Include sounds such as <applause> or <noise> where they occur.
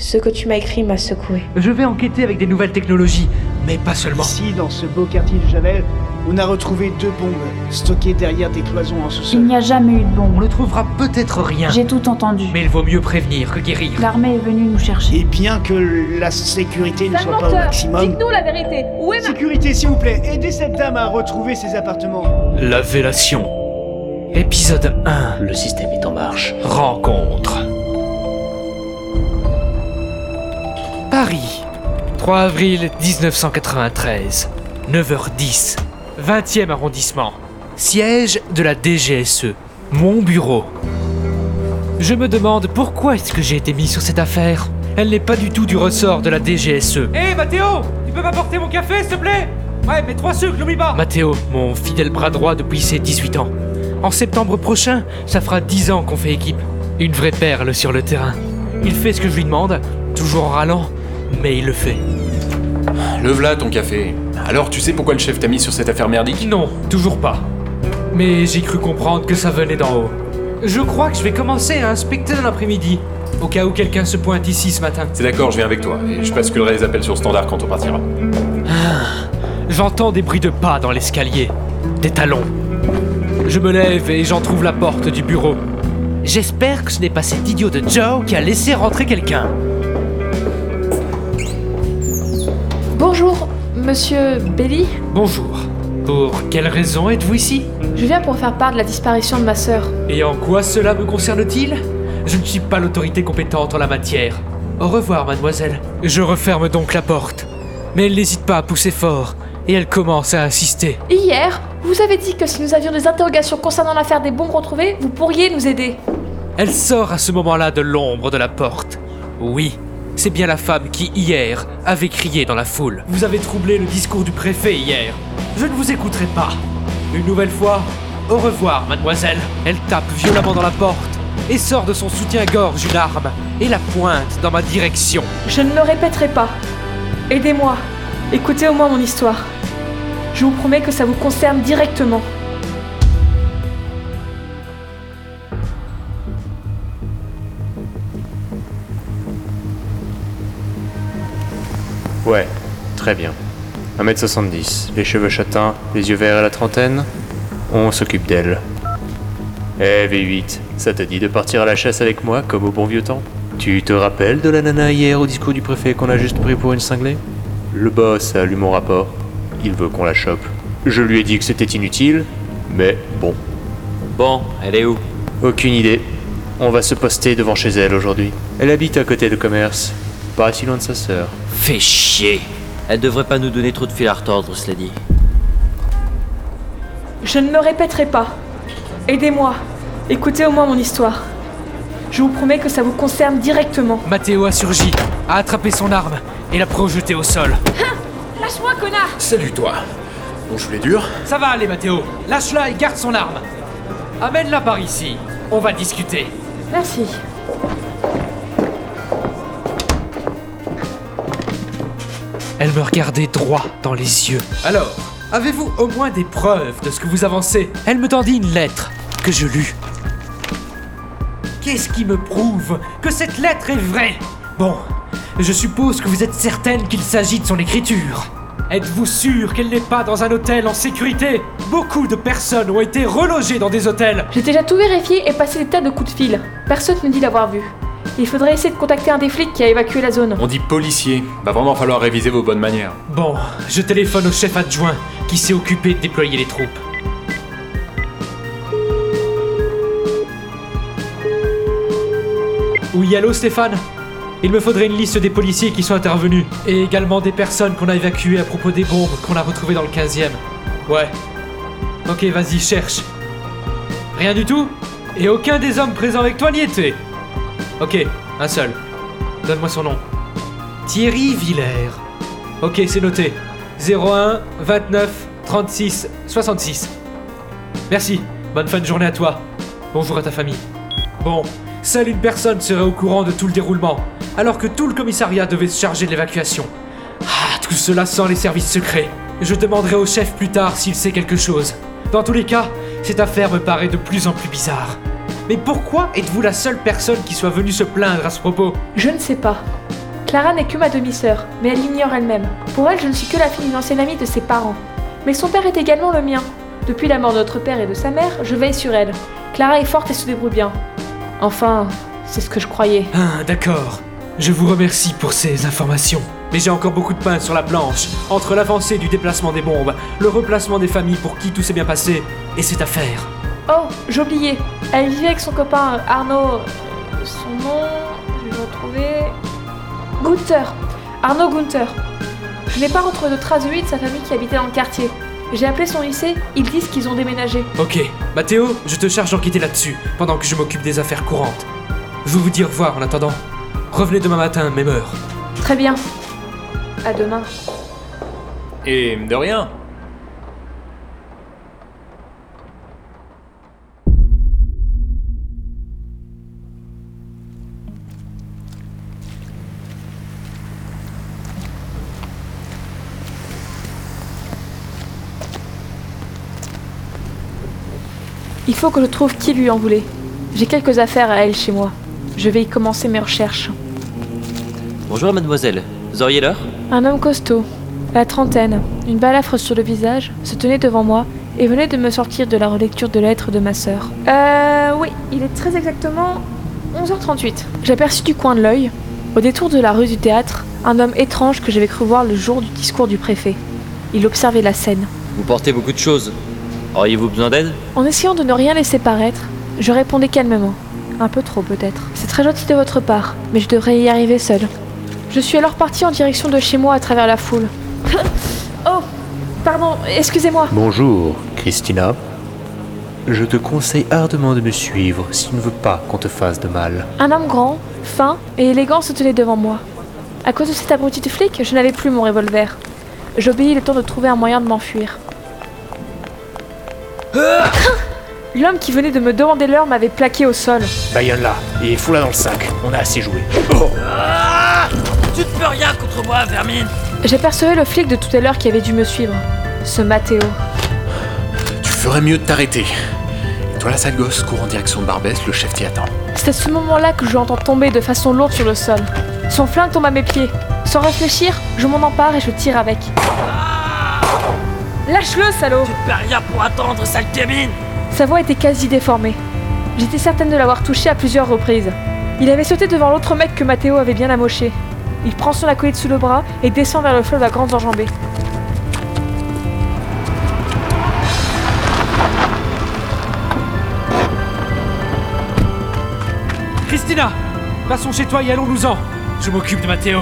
Ce que tu m'as écrit m'a secoué. Je vais enquêter avec des nouvelles technologies, mais pas seulement. Ici, dans ce beau quartier de Javel, on a retrouvé deux bombes stockées derrière des cloisons en Il sous-sol. n'y a jamais eu de On bombe. ne trouvera peut-être rien. J'ai tout entendu. Mais il vaut mieux prévenir que guérir. L'armée est venue nous chercher. Et bien que la sécurité ne soit pas au maximum. Dites-nous la vérité Où est ma... Sécurité, s'il vous plaît, aidez cette dame à retrouver ses appartements. La vélation. Épisode 1. Le système est en marche. Rencontre. Paris. 3 avril 1993. 9h10. 20e arrondissement. Siège de la DGSE. Mon bureau. Je me demande pourquoi est-ce que j'ai été mis sur cette affaire. Elle n'est pas du tout du ressort de la DGSE. Hé Mathéo Tu peux m'apporter mon café s'il te plaît? Ouais, mais trois sucres, n'oublie pas Mathéo, mon fidèle bras droit depuis ses 18 ans. En septembre prochain, ça fera 10 ans qu'on fait équipe. Une vraie perle sur le terrain. Il fait ce que je lui demande, toujours en râlant, mais il le fait. Le v'là ton café. Alors tu sais pourquoi le chef t'a mis sur cette affaire merdique? Non, toujours pas. Mais j'ai cru comprendre que ça venait d'en haut. Je crois que je vais commencer à inspecter dans l'après-midi, au cas où quelqu'un se pointe ici ce matin. C'est d'accord, je viens avec toi. Et je basculerai les appels sur standard quand on partira. J'entends des bruits de pas dans l'escalier, des talons. Je me lève et j'en trouve la porte du bureau. J'espère que ce n'est pas cet idiot de Joe qui a laissé rentrer quelqu'un. Bonjour, monsieur Belly. Bonjour. Pour quelle raison êtes-vous ici? Je viens pour faire part de la disparition de ma sœur. Et en quoi cela me concerne-t-il? Je ne suis pas l'autorité compétente en la matière. Au revoir, mademoiselle. Je referme donc la porte. Mais elle n'hésite pas à pousser fort, et elle commence à insister. Hier, vous avez dit que si nous avions des interrogations concernant l'affaire des bombes retrouvées, vous pourriez nous aider. Elle sort à ce moment-là de l'ombre de la porte. Oui, c'est bien la femme qui, hier, avait crié dans la foule. Vous avez troublé le discours du préfet hier. Je ne vous écouterai pas. Une nouvelle fois, au revoir, mademoiselle. Elle tape violemment dans la porte et sort de son soutien-gorge une arme et la pointe dans ma direction. Je ne le répéterai pas. Aidez-moi. Écoutez au moins mon histoire. Je vous promets que ça vous concerne directement. Ouais, très bien. 1m70, les cheveux châtains, les yeux verts à la trentaine. On s'occupe d'elle. Eh V8, ça te dit de partir à la chasse avec moi comme au bon vieux temps? Tu te rappelles de la nana hier au discours du préfet qu'on a juste pris pour une cinglée? Le boss a lu mon rapport. Il veut qu'on la chope. Je lui ai dit que c'était inutile, mais bon, Bon, elle est où? Aucune idée. On va se poster devant chez elle aujourd'hui. Elle habite à côté de commerce, pas si loin de sa sœur. Fais chier Elle devrait pas nous donner trop de fil à retordre, cela dit. Je ne le répéterai pas. Aidez-moi. Écoutez au moins mon histoire. Je vous promets que ça vous concerne directement. Mathéo a surgi, a attrapé son arme et l'a projetée au sol. Lâche-moi, connard Salut toi. Bon, je voulais dur. Ça va aller, Mathéo. Lâche-la et garde son arme. Amène-la par ici. On va discuter. Merci. Elle me regardait droit dans les yeux. Alors, avez-vous au moins des preuves de ce que vous avancez? Elle me tendit une lettre que je lus. Qu'est-ce qui me prouve que cette lettre est vraie? Bon, je suppose que vous êtes certaine qu'il s'agit de son écriture. Êtes-vous sûr qu'elle n'est pas dans un hôtel en sécurité? Beaucoup de personnes ont été relogées dans des hôtels. J'ai déjà tout vérifié et passé des tas de coups de fil. Personne ne dit l'avoir vu. Il faudrait essayer de contacter un des flics qui a évacué la zone. On dit policier. Va vraiment falloir réviser vos bonnes manières. Bon, je téléphone au chef adjoint qui s'est occupé de déployer les troupes. Oui, allô Stéphane? Il me faudrait une liste des policiers qui sont intervenus. Et également des personnes qu'on a évacuées à propos des bombes qu'on a retrouvées dans le 15e. Ouais. Ok, vas-y, cherche. Rien du tout? Et aucun des hommes présents avec toi n'y était? Ok, un seul. Donne-moi son nom. Thierry Villers. Ok, c'est noté. 01 29 36 66. Merci. Bonne fin de journée à toi. Bonjour à ta famille. Bon, seule une personne serait au courant de tout le déroulement, alors que tout le commissariat devait se charger de l'évacuation. Ah, tout cela sans les services secrets. Je demanderai au chef plus tard s'il sait quelque chose. Dans tous les cas, cette affaire me paraît de plus en plus bizarre. Mais pourquoi êtes-vous la seule personne qui soit venue se plaindre à ce propos Je ne sais pas. Clara n'est que ma demi-sœur, mais elle l'ignore elle-même. Pour elle, je ne suis que la fille d'une ancienne amie de ses parents. Mais son père est également le mien. Depuis la mort de notre père et de sa mère, je veille sur elle. Clara est forte et se débrouille bien. Enfin, c'est ce que je croyais. Ah, d'accord. Je vous remercie pour ces informations. Mais j'ai encore beaucoup de pain sur la planche. Entre l'avancée du déplacement des bombes, le replacement des familles pour qui tout s'est bien passé, et cette affaire. Oh, j'ai oublié. Elle vivait avec son copain euh, Arnaud. euh, Son nom, je vais le retrouver. Gunther. Arnaud Gunther. Je n'ai pas retrouvé de traces de lui et de sa famille qui habitait dans le quartier. J'ai appelé son lycée, ils disent qu'ils ont déménagé. Ok, Mathéo, je te charge d'enquêter là-dessus, pendant que je m'occupe des affaires courantes. Je vous dis au revoir en attendant. Revenez demain matin, même heure. Très bien. À demain. Et de rien. Il faut que je trouve qui lui en voulait. J'ai quelques affaires à elle chez moi. Je vais y commencer mes recherches. Bonjour mademoiselle, vous auriez l'heure? Un homme costaud, la trentaine, une balafre sur le visage, se tenait devant moi et venait de me sortir de la relecture de lettres de ma sœur. Euh oui, il est très exactement 11h38. J'aperçus du coin de l'œil, au détour de la rue du théâtre, un homme étrange que j'avais cru voir le jour du discours du préfet. Il observait la scène. Vous portez beaucoup de choses. Auriez-vous besoin d'aide En essayant de ne rien laisser paraître, je répondais calmement. Un peu trop peut-être. C'est très gentil de votre part, mais je devrais y arriver seule. Je suis alors partie en direction de chez moi à travers la foule. <laughs> oh Pardon, excusez-moi. Bonjour, Christina. Je te conseille ardemment de me suivre si tu ne veux pas qu'on te fasse de mal. Un homme grand, fin et élégant se tenait devant moi. À cause de cet abruti de flic, je n'avais plus mon revolver. J'obéis le temps de trouver un moyen de m'enfuir. L'homme qui venait de me demander l'heure m'avait plaqué au sol. Bayonne là, et fous-la dans le sac, on a assez joué. Tu ne peux rien contre moi, Vermine J'apercevais le flic de tout à l'heure qui avait dû me suivre. Ce Mathéo. Tu ferais mieux de t'arrêter. Et toi, la sale gosse, cours en direction de Barbès, le chef t'y attend. C'est à ce moment-là que je l'entends tomber de façon lourde sur le sol. Son flingue tombe à mes pieds. Sans réfléchir, je m'en empare et je tire avec. Lâche-le, salaud Tu ne rien pour attendre, sale gamine Sa voix était quasi déformée. J'étais certaine de l'avoir touché à plusieurs reprises. Il avait sauté devant l'autre mec que Mathéo avait bien amoché. Il prend son acolyte sous le bras et descend vers le fleuve à grandes enjambées. Christina Passons chez toi et allons-nous-en Je m'occupe de Mathéo.